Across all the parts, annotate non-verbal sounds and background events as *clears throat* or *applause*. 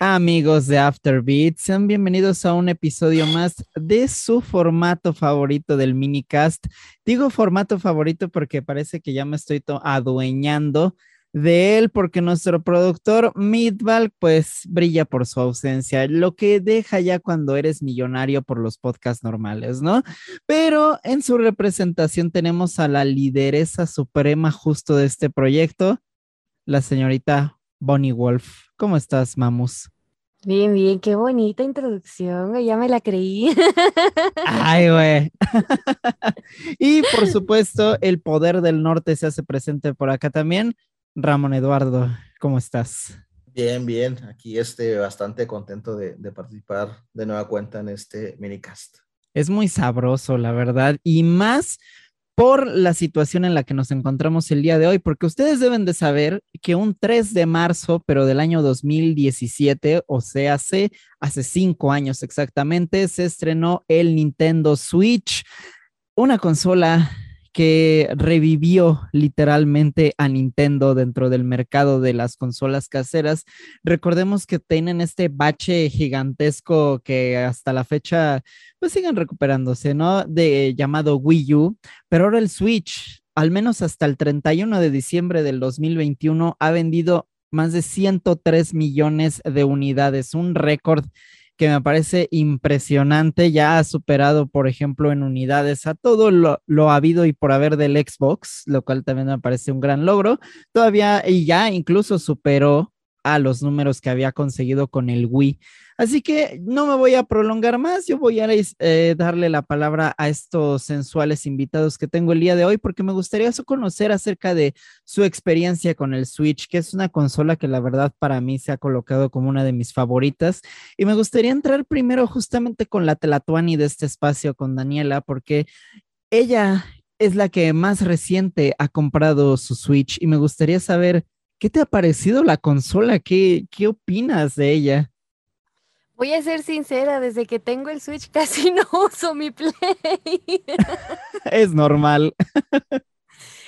Amigos de Afterbeat, sean bienvenidos a un episodio más de su formato favorito del minicast. Digo formato favorito porque parece que ya me estoy adueñando de él porque nuestro productor Midval pues brilla por su ausencia, lo que deja ya cuando eres millonario por los podcasts normales, ¿no? Pero en su representación tenemos a la lideresa suprema justo de este proyecto, la señorita Bonnie Wolf. ¿Cómo estás, Mamus? Bien, bien, qué bonita introducción, ya me la creí. Ay, güey. *laughs* y por supuesto, el poder del norte se hace presente por acá también. Ramón Eduardo, ¿cómo estás? Bien, bien, aquí estoy bastante contento de, de participar de nueva cuenta en este minicast. Es muy sabroso, la verdad, y más por la situación en la que nos encontramos el día de hoy, porque ustedes deben de saber que un 3 de marzo, pero del año 2017, o sea, hace, hace cinco años exactamente, se estrenó el Nintendo Switch, una consola que revivió literalmente a Nintendo dentro del mercado de las consolas caseras. Recordemos que tienen este bache gigantesco que hasta la fecha pues siguen recuperándose, ¿no? De llamado Wii U, pero ahora el Switch, al menos hasta el 31 de diciembre del 2021, ha vendido más de 103 millones de unidades, un récord que me parece impresionante. Ya ha superado, por ejemplo, en unidades a todo lo, lo habido y por haber del Xbox, lo cual también me parece un gran logro. Todavía, y ya incluso superó a los números que había conseguido con el Wii. Así que no me voy a prolongar más, yo voy a eh, darle la palabra a estos sensuales invitados que tengo el día de hoy porque me gustaría conocer acerca de su experiencia con el Switch, que es una consola que la verdad para mí se ha colocado como una de mis favoritas. Y me gustaría entrar primero justamente con la Telatuani de este espacio, con Daniela, porque ella es la que más reciente ha comprado su Switch y me gustaría saber ¿Qué te ha parecido la consola? ¿Qué, qué opinas de ella? Voy a ser sincera, desde que tengo el Switch *laughs* casi no uso mi Play. es normal.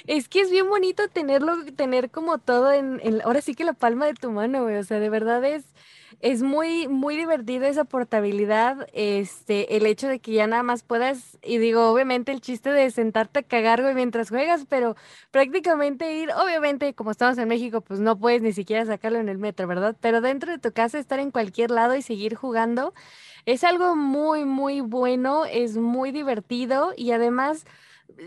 Es que es bien bonito tenerlo, tener como todo en, ahora sí que la palma de tu mano, güey. O sea, de verdad es, es muy, muy divertido esa portabilidad, este, el hecho de que ya nada más puedas, y digo, obviamente el chiste de sentarte a cagar, güey, mientras juegas, pero prácticamente ir, obviamente, como estamos en México, pues no puedes ni siquiera sacarlo en el metro, ¿verdad? Pero dentro de tu casa, estar en cualquier lado y seguir jugando, es algo muy, muy bueno, es muy divertido y además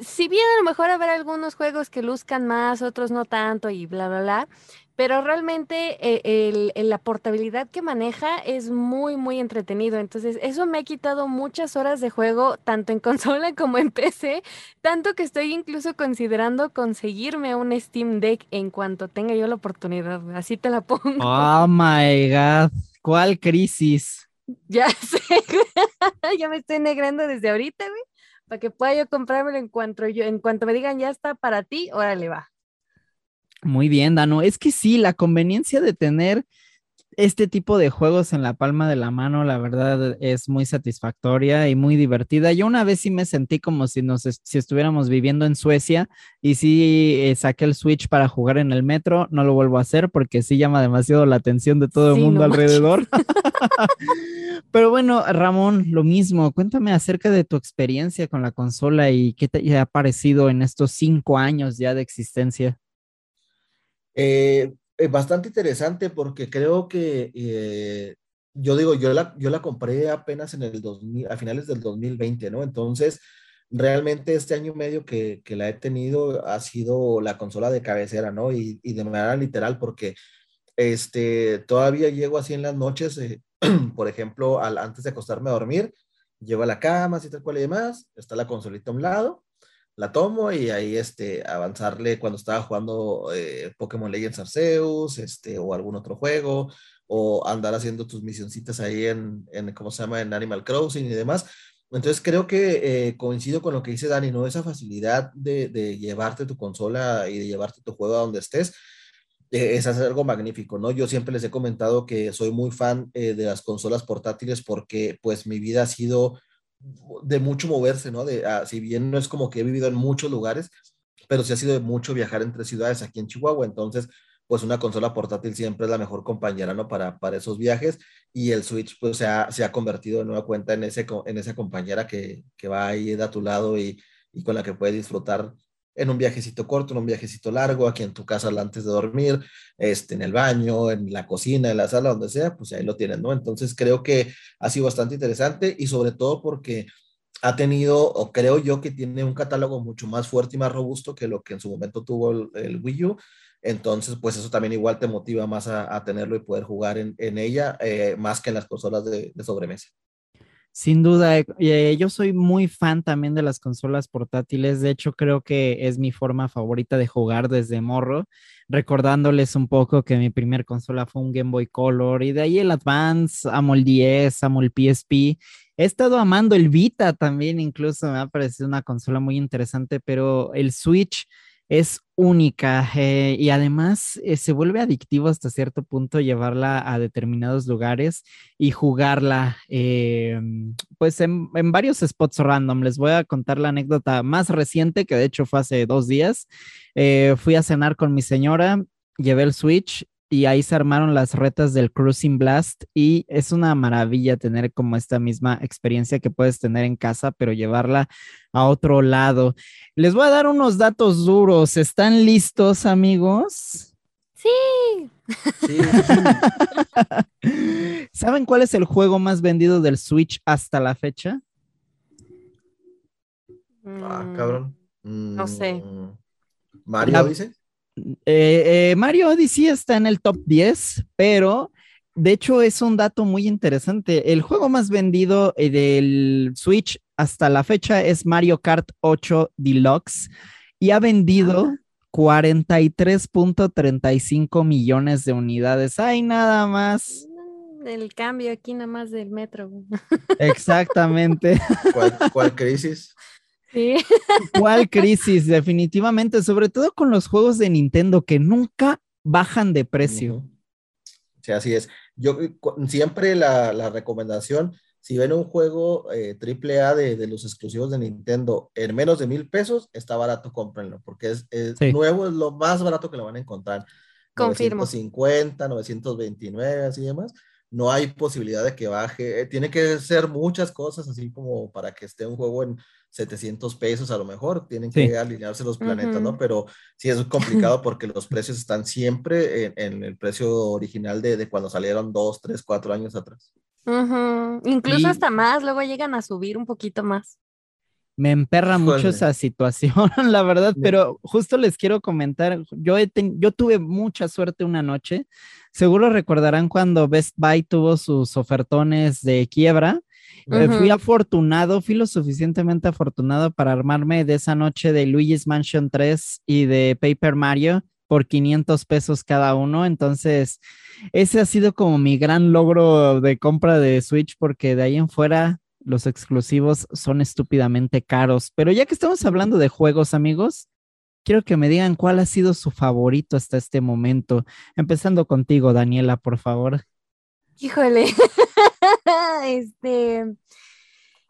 si bien a lo mejor habrá algunos juegos que luzcan más, otros no tanto y bla, bla, bla, pero realmente eh, el, la portabilidad que maneja es muy, muy entretenido. Entonces, eso me ha quitado muchas horas de juego, tanto en consola *laughs* como en PC, tanto que estoy incluso considerando conseguirme un Steam Deck en cuanto tenga yo la oportunidad. Así te la *laughs* pongo. Oh my God, ¿cuál crisis? Ya *laughs* sé, ya me estoy negrando desde ahorita, güey, para que pueda yo comprármelo en cuanto yo, en cuanto me digan ya está para ti, órale va. Muy bien, Dano. Es que sí, la conveniencia de tener este tipo de juegos en la palma de la mano, la verdad, es muy satisfactoria y muy divertida. Yo una vez sí me sentí como si nos si estuviéramos viviendo en Suecia y sí eh, saqué el Switch para jugar en el metro. No lo vuelvo a hacer porque sí llama demasiado la atención de todo el mundo alrededor. *laughs* Pero bueno, Ramón, lo mismo. Cuéntame acerca de tu experiencia con la consola y qué te ha parecido en estos cinco años ya de existencia. Eh, es bastante interesante porque creo que eh, yo digo, yo la, yo la compré apenas en el 2000, a finales del 2020, ¿no? Entonces, realmente este año medio que, que la he tenido ha sido la consola de cabecera, ¿no? Y, y de manera literal porque este, todavía llego así en las noches, eh, *clears throat* por ejemplo, al, antes de acostarme a dormir, llego a la cama, así tal cual y demás, está la consolita a un lado la tomo y ahí este, avanzarle cuando estaba jugando eh, Pokémon Legends Arceus este, o algún otro juego o andar haciendo tus misioncitas ahí en, en ¿cómo se llama? En Animal Crossing y demás. Entonces creo que eh, coincido con lo que dice Dani, ¿no? Esa facilidad de, de, llevarte tu consola y de llevarte tu juego a donde estés, eh, es hacer algo magnífico, ¿no? Yo siempre les he comentado que soy muy fan de las consolas portátiles porque pues mi vida ha sido de mucho moverse, ¿no? De, ah, si bien no es como que he vivido en muchos lugares, pero sí ha sido de mucho viajar entre ciudades aquí en Chihuahua. Entonces, pues una consola portátil siempre es la mejor compañera, ¿no? Para, para esos viajes y el Switch pues se ha, se ha convertido de nueva cuenta en, ese, en esa compañera que, que va ahí a tu lado y, y con la que puedes disfrutar en un viajecito corto, en un viajecito largo, aquí en tu casa antes de dormir, este, en el baño, en la cocina, en la sala, donde sea, pues ahí lo tienes, ¿no? Entonces creo que ha sido bastante interesante y sobre todo porque ha tenido, o creo yo que tiene un catálogo mucho más fuerte y más robusto que lo que en su momento tuvo el, Wii U. Entonces, pues eso también igual te motiva más a, tenerlo y poder jugar en, ella, eh, más que en las consolas de, de sobremesa. Sin duda, eh, eh, yo soy muy fan también de las consolas portátiles. De hecho, creo que es mi forma favorita de jugar desde morro, recordándoles un poco que mi primer consola fue un Game Boy Color y de ahí el Advance, amo el 10, amo el PSP. He estado amando el Vita también, incluso me ha parecido una consola muy interesante, pero el Switch es única eh, y además eh, se vuelve adictivo hasta cierto punto llevarla a determinados lugares y jugarla eh, pues en, en, varios spots random. Les voy a contar la anécdota más reciente que de hecho fue hace dos días. fui a cenar con mi señora, llevé el Switch y ahí se armaron las retas del Cruising Blast y es una maravilla tener como esta misma experiencia que puedes tener en casa, pero llevarla a otro lado. Les voy a dar unos datos duros. ¿Están listos, amigos? Sí. *laughs* ¿Saben cuál es el juego más vendido del Switch hasta la fecha? Ah, cabrón. No sé. Mm, Mario dice. Eh, eh, Mario Odyssey está en el top 10, pero de hecho es un dato muy interesante. El juego más vendido eh, del Switch hasta la fecha es Mario Kart 8 Deluxe y ha vendido 43.35 millones de unidades. Hay nada más. Mm, el cambio aquí nada más del metro. Exactamente. ¿Cuál, crisis? Sí. ¿Cuál crisis? Definitivamente, sobre todo con los juegos de Nintendo que nunca bajan de precio. Sí, así es. Yo siempre la, la recomendación, si ven un juego eh, triple A de, de, los exclusivos de Nintendo en menos de mil pesos, está barato, cómprenlo, porque es, nuevo, es lo más barato que lo van a encontrar. Confirmo. 950, 929, así demás. No hay posibilidad de que baje. Eh, tiene que ser muchas cosas, así como para que esté un juego en 700 pesos a lo mejor, tienen que alinearse los planetas, ¿no? Pero sí es complicado *laughs* porque los precios están siempre en, el precio original de, de, cuando salieron dos, tres, cuatro años atrás. Incluso hasta más, luego llegan a subir un poquito más. Me emperra mucho esa situación, *laughs* la verdad, pero justo les quiero comentar, yo, yo tuve mucha suerte una noche, seguro recordarán cuando Best Buy tuvo sus ofertones de quiebra, eh, fui afortunado, fui lo suficientemente afortunado para armarme de esa noche de Luigi's Mansion 3 y de Paper Mario por 500 pesos cada uno. Entonces, ese ha sido como mi gran logro de compra de Switch porque de ahí en fuera los exclusivos son estúpidamente caros. Pero ya que estamos hablando de juegos, amigos, quiero que me digan cuál ha sido su favorito hasta este momento. Empezando contigo, Daniela, por favor. Híjole. *laughs* este,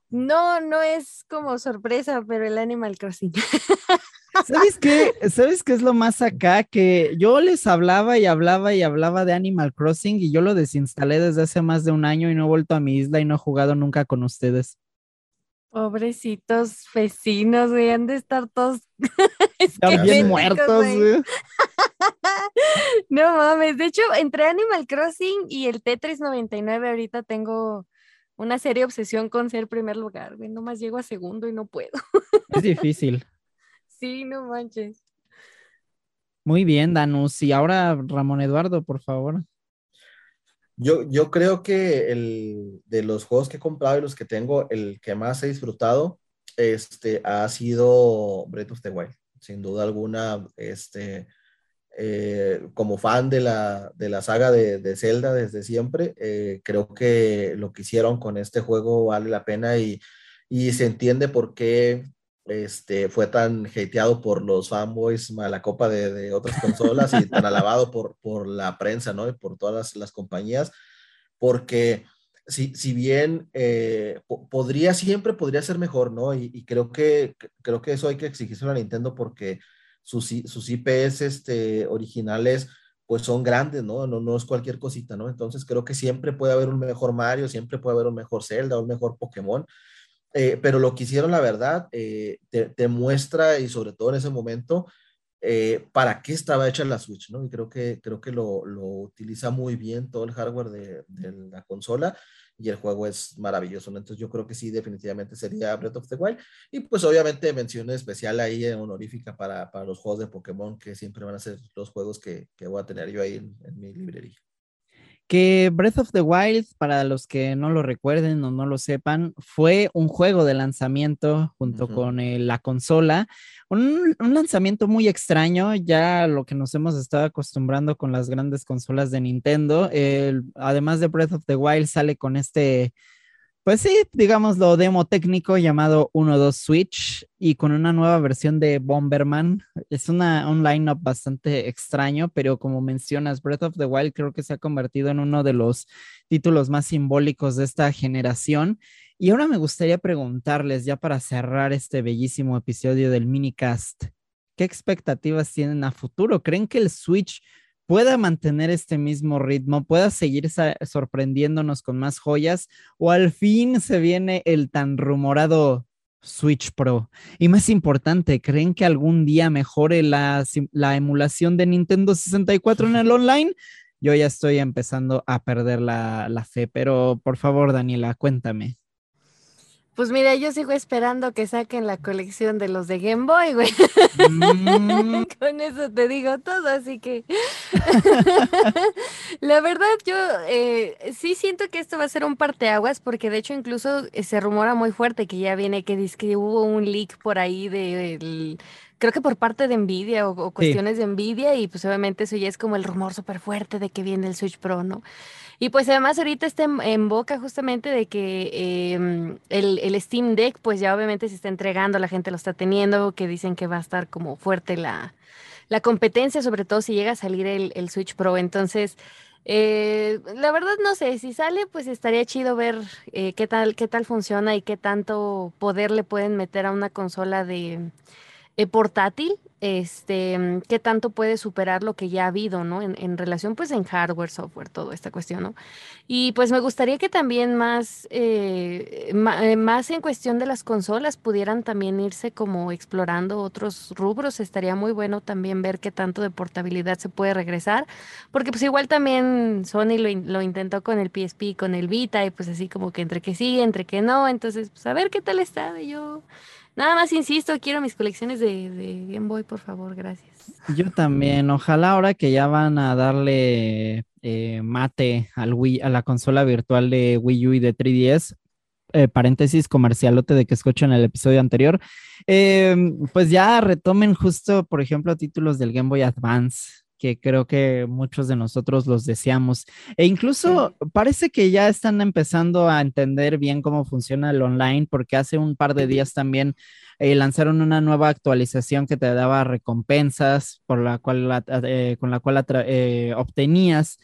no, no es como sorpresa, pero el Animal Crossing. *laughs* ¿Sabes qué? ¿Sabes qué es lo más acá? Que yo les hablaba y hablaba y hablaba de Animal Crossing y yo lo desinstalé desde hace más de un año y no he vuelto a mi isla y no he jugado nunca con ustedes. Pobrecitos vecinos, güey, han de estar todos *laughs* bien muertos, güey. *laughs* no mames, de hecho, entre Animal Crossing y el Tetris 99 ahorita tengo una seria obsesión con ser primer lugar, güey, nomás llego a segundo y no puedo. *laughs* es difícil. Sí, no manches. Muy bien, Danus. Y ahora Ramón Eduardo, por favor. Yo, yo creo que el, de los juegos que he comprado y los que tengo, el que más he disfrutado este, ha sido Breath of the Wild. Sin duda alguna, este, eh, como fan de la, de la saga de, de Zelda desde siempre, eh, creo que lo que hicieron con este juego vale la pena y, y se entiende por qué este, fue tan hateado por los fanboys a la copa de, otras consolas y tan alabado por, por la prensa, ¿no? Y por todas las, compañías, porque si, si bien eh, podría, siempre podría ser mejor, ¿no? Y, y, creo, que, creo que eso hay que exigirse a Nintendo porque sus, sus IPs este, originales pues son grandes, ¿no? ¿no? No es cualquier cosita, ¿no? Entonces creo que siempre puede haber un mejor Mario, siempre puede haber un mejor Zelda, un mejor Pokémon, eh, pero lo que hicieron, la verdad, eh, te, muestra y sobre todo en ese momento, eh, para qué estaba hecha la Switch, ¿no? Y creo que, creo que lo, lo utiliza muy bien todo el hardware de, de la consola y el juego es maravilloso. Entonces yo creo que sí, definitivamente sería Breath of the Wild. Y pues obviamente mención especial ahí honorífica para, para, los juegos de Pokémon, que siempre van a ser los juegos que, que voy a tener yo ahí en mi librería que Breath of the Wild, para los que no lo recuerden o no lo sepan, fue un juego de lanzamiento junto con la consola, un, lanzamiento muy extraño, ya lo que nos hemos estado acostumbrando con las grandes consolas de Nintendo. además de Breath of the Wild, sale con este pues sí, digamos lo demo técnico llamado 1.2 Switch y con una nueva versión de Bomberman. Es una, un lineup bastante extraño, pero como mencionas, Breath of the Wild creo que se ha convertido en uno de los títulos más simbólicos de esta generación. Y ahora me gustaría preguntarles, ya para cerrar este bellísimo episodio del minicast, ¿qué expectativas tienen a futuro? ¿Creen que el Switch pueda mantener este mismo ritmo, pueda seguir sorprendiéndonos con más joyas o al fin se viene el tan rumorado Switch Pro. Y más importante, ¿creen que algún día mejore la, la emulación de Nintendo 64 en el online? Yo ya estoy empezando a perder la, la fe, pero por favor, Daniela, cuéntame. Pues mira, yo sigo esperando que saquen la colección de los de Game Boy, güey. Mm. *laughs* Con eso te digo todo, así que *laughs* la verdad yo eh, sí siento que esto va a ser un parteaguas porque de hecho incluso eh, se rumora muy fuerte que ya viene que dice que hubo un leak por ahí de, creo que por parte de Nvidia o, cuestiones de Nvidia y pues obviamente eso ya es como el rumor súper fuerte de que viene el Switch Pro, ¿no? Y pues además ahorita está en, boca justamente de que em, el, Steam Deck pues ya obviamente se está entregando, la gente lo está teniendo, que dicen que va a estar como fuerte la, la competencia, sobre todo si llega a salir el, Switch Pro. Entonces, eh, la verdad no sé, si sale pues estaría chido ver eh, qué tal, qué tal funciona y qué tanto poder le pueden meter a una consola de eh, portátil este, qué tanto puede superar lo que ya ha habido, ¿no? En, relación, pues, en hardware, software, toda esta cuestión, ¿no? Y pues me gustaría que también más, eh, eh, más en cuestión de las consolas pudieran también irse como explorando otros rubros. Estaría muy bueno también ver qué tanto de portabilidad se puede regresar, porque pues igual también Sony lo, lo intentó con el PSP, con el Vita, y pues así como que entre que sí, entre que no, entonces, pues a ver qué tal está. Yo Nada más insisto, quiero mis colecciones de, Game Boy, por favor, gracias. Yo también, ojalá ahora que ya van a darle eh, mate al Wii, a la consola virtual de Wii U y de 3DS, eh, paréntesis comercialote de que escuchan el episodio anterior, eh, pues ya retomen justo, por ejemplo, títulos del Game Boy Advance, que creo que muchos de nosotros los deseamos. E incluso parece que ya están empezando a entender bien cómo funciona el online, porque hace un par de días también eh, lanzaron una nueva actualización que te daba recompensas por la cual eh, con la cual eh, obtenías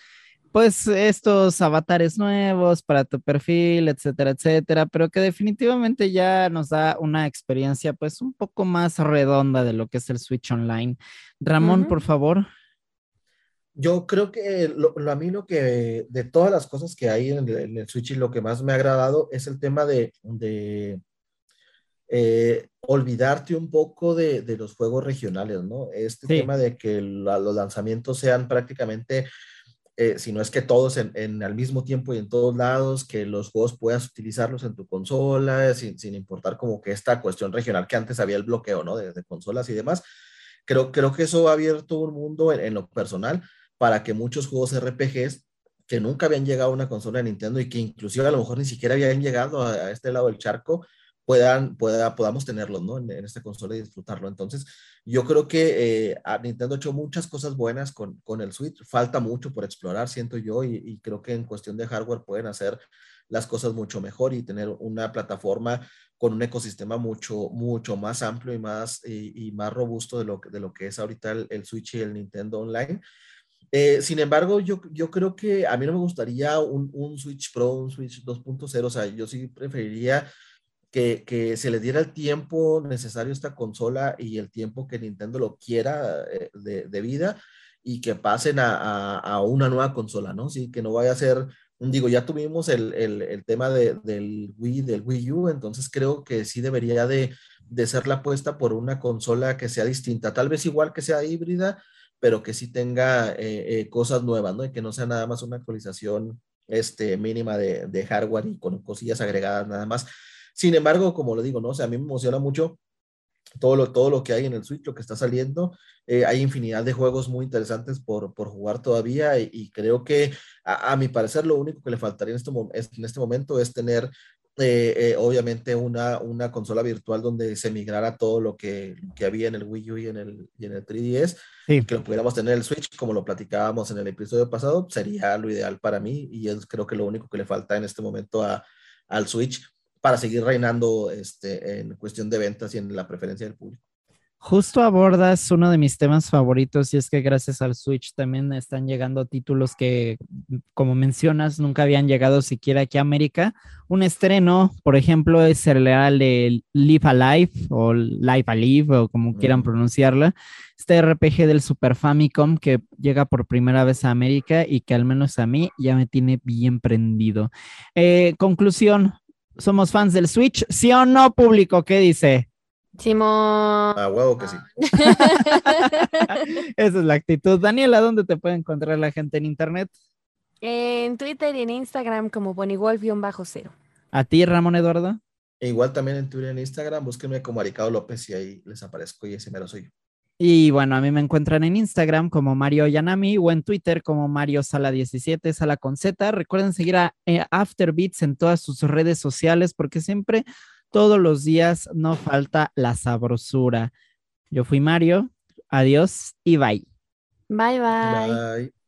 pues estos avatares nuevos para tu perfil, etcétera, etcétera, pero que definitivamente ya nos da una experiencia pues un poco más redonda de lo que es el Switch Online. Ramón, por favor. Yo creo que lo, a mí lo que de todas las cosas que hay en el, Switch y lo que más me ha agradado es el tema de, de eh, olvidarte un poco de, de, los juegos regionales, ¿no? Este tema de que los lanzamientos sean prácticamente, eh, si no es que todos en, en, al mismo tiempo y en todos lados, que los juegos puedas utilizarlos en tu consola, sin, sin importar como que esta cuestión regional que antes había el bloqueo, ¿no? De, de consolas y demás. Creo, creo que eso ha abierto un mundo en, en lo personal para que muchos juegos RPGs que nunca habían llegado a una consola de Nintendo y que inclusive a lo mejor ni siquiera habían llegado a, este lado del charco, puedan, pueda, podamos tenerlos, ¿no? En, esta consola y disfrutarlo. Entonces, yo creo que eh, Nintendo ha hecho muchas cosas buenas con, con el Switch. Falta mucho por explorar, siento yo, y, creo que en cuestión de hardware pueden hacer las cosas mucho mejor y tener una plataforma con un ecosistema mucho, mucho más amplio y más, y, más robusto de lo, de lo que es ahorita el Switch y el Nintendo Online. Eh, sin embargo, yo, yo creo que a mí no me gustaría un, un Switch Pro, un Switch 2.0, o sea, yo sí preferiría que, que, se le diera el tiempo necesario a esta consola y el tiempo que Nintendo lo quiera eh, de, vida y que pasen a, a, una nueva consola, ¿no? Sí, que no vaya a ser, digo, ya tuvimos el, el, el tema de, del Wii, del Wii U, entonces creo que sí debería de, de ser la apuesta por una consola que sea distinta, tal vez igual que sea híbrida, pero que sí tenga eh, eh, cosas nuevas, ¿no? Y que no sea nada más una actualización este, mínima de, hardware y con cosillas agregadas nada más. Sin embargo, como lo digo, ¿no? A mí me emociona mucho todo lo, todo lo que hay en el Switch, lo que está saliendo. Eh, hay infinidad de juegos muy interesantes por, por jugar todavía y, creo que a, a, mi parecer lo único que le faltaría en este, en este momento es tener eh, eh, obviamente una, una consola virtual donde se migrara todo lo que, que había en el Wii U y en el, y en el 3DS, que lo pudiéramos tener en el Switch, como lo platicábamos en el episodio pasado, sería lo ideal para mí y es creo que lo único que le falta en este momento a, al Switch para seguir reinando este, en cuestión de ventas y en la preferencia del público. Justo abordas uno de mis temas favoritos y es que gracias al Switch también están llegando títulos que, como mencionas, nunca habían llegado siquiera aquí a América. Un estreno, por ejemplo, es el de Live Alive o Live Alive o como quieran pronunciarla. Este RPG del Super Famicom que llega por primera vez a América y que al menos a mí ya me tiene bien prendido. Eh, conclusión, ¿somos fans del Switch? ¿Sí o no, público? ¿Qué dice? Simón. A huevo que sí. *laughs* Esa es la actitud. Daniela, ¿dónde te puede encontrar la gente en internet? En Twitter y en Instagram como bonigolf-cero. ¿A ti, Ramón Eduardo? E igual también en Twitter y en Instagram, búsquenme como Aricado López y ahí les aparezco y ese mero soy yo. Y bueno, a mí me encuentran en Instagram como Mario Yanami o en Twitter como Mario Sala 17, Sala con Z. Recuerden seguir a eh, Afterbeats en todas sus redes sociales porque siempre todos los días no falta la sabrosura. Yo fui Mario, adiós y bye. Bye bye. Bye.